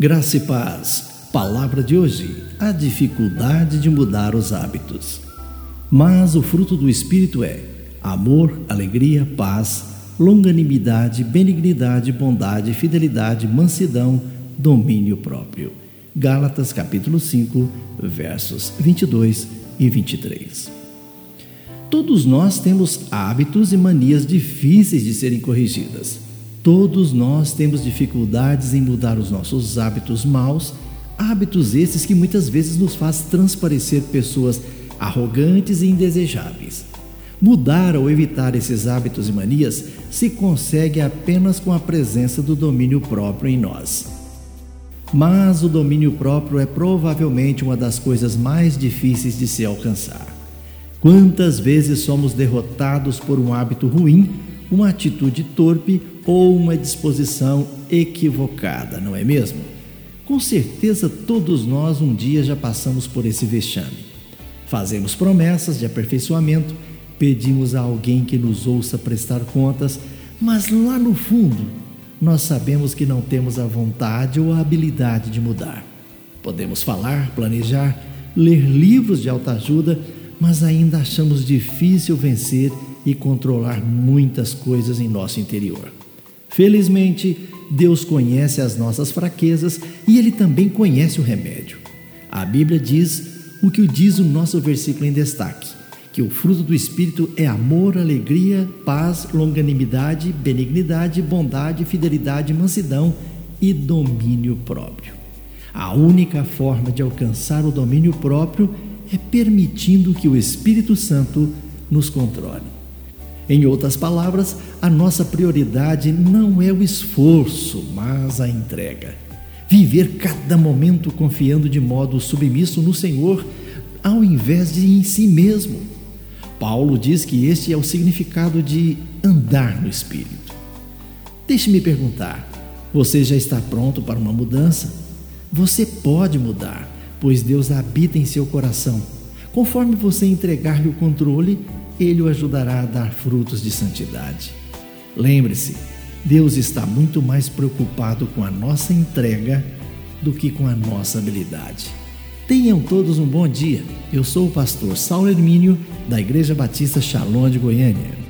Graça e paz. Palavra de hoje: a dificuldade de mudar os hábitos. Mas o fruto do Espírito é amor, alegria, paz, longanimidade, benignidade, bondade, fidelidade, mansidão, domínio próprio. Gálatas capítulo 5, versos 22 e 23. Todos nós temos hábitos e manias difíceis de serem corrigidas. Todos nós temos dificuldades em mudar os nossos hábitos maus, hábitos esses que muitas vezes nos faz transparecer pessoas arrogantes e indesejáveis. Mudar ou evitar esses hábitos e manias se consegue apenas com a presença do domínio próprio em nós. Mas o domínio próprio é provavelmente uma das coisas mais difíceis de se alcançar. Quantas vezes somos derrotados por um hábito ruim, uma atitude torpe ou uma disposição equivocada, não é mesmo? Com certeza todos nós um dia já passamos por esse vexame. Fazemos promessas de aperfeiçoamento, pedimos a alguém que nos ouça prestar contas, mas lá no fundo nós sabemos que não temos a vontade ou a habilidade de mudar. Podemos falar, planejar, ler livros de autoajuda, mas ainda achamos difícil vencer e controlar muitas coisas em nosso interior. Felizmente, Deus conhece as nossas fraquezas e Ele também conhece o remédio. A Bíblia diz o que diz o nosso versículo em destaque: que o fruto do Espírito é amor, alegria, paz, longanimidade, benignidade, bondade, fidelidade, mansidão e domínio próprio. A única forma de alcançar o domínio próprio é permitindo que o Espírito Santo nos controle. Em outras palavras, a nossa prioridade não é o esforço, mas a entrega. Viver cada momento confiando de modo submisso no Senhor, ao invés de em si mesmo. Paulo diz que este é o significado de andar no Espírito. Deixe-me perguntar: você já está pronto para uma mudança? Você pode mudar, pois Deus habita em seu coração. Conforme você entregar-lhe o controle, ele o ajudará a dar frutos de santidade. Lembre-se, Deus está muito mais preocupado com a nossa entrega do que com a nossa habilidade. Tenham todos um bom dia. Eu sou o pastor Saulo Hermínio, da Igreja Batista Shalom de Goiânia.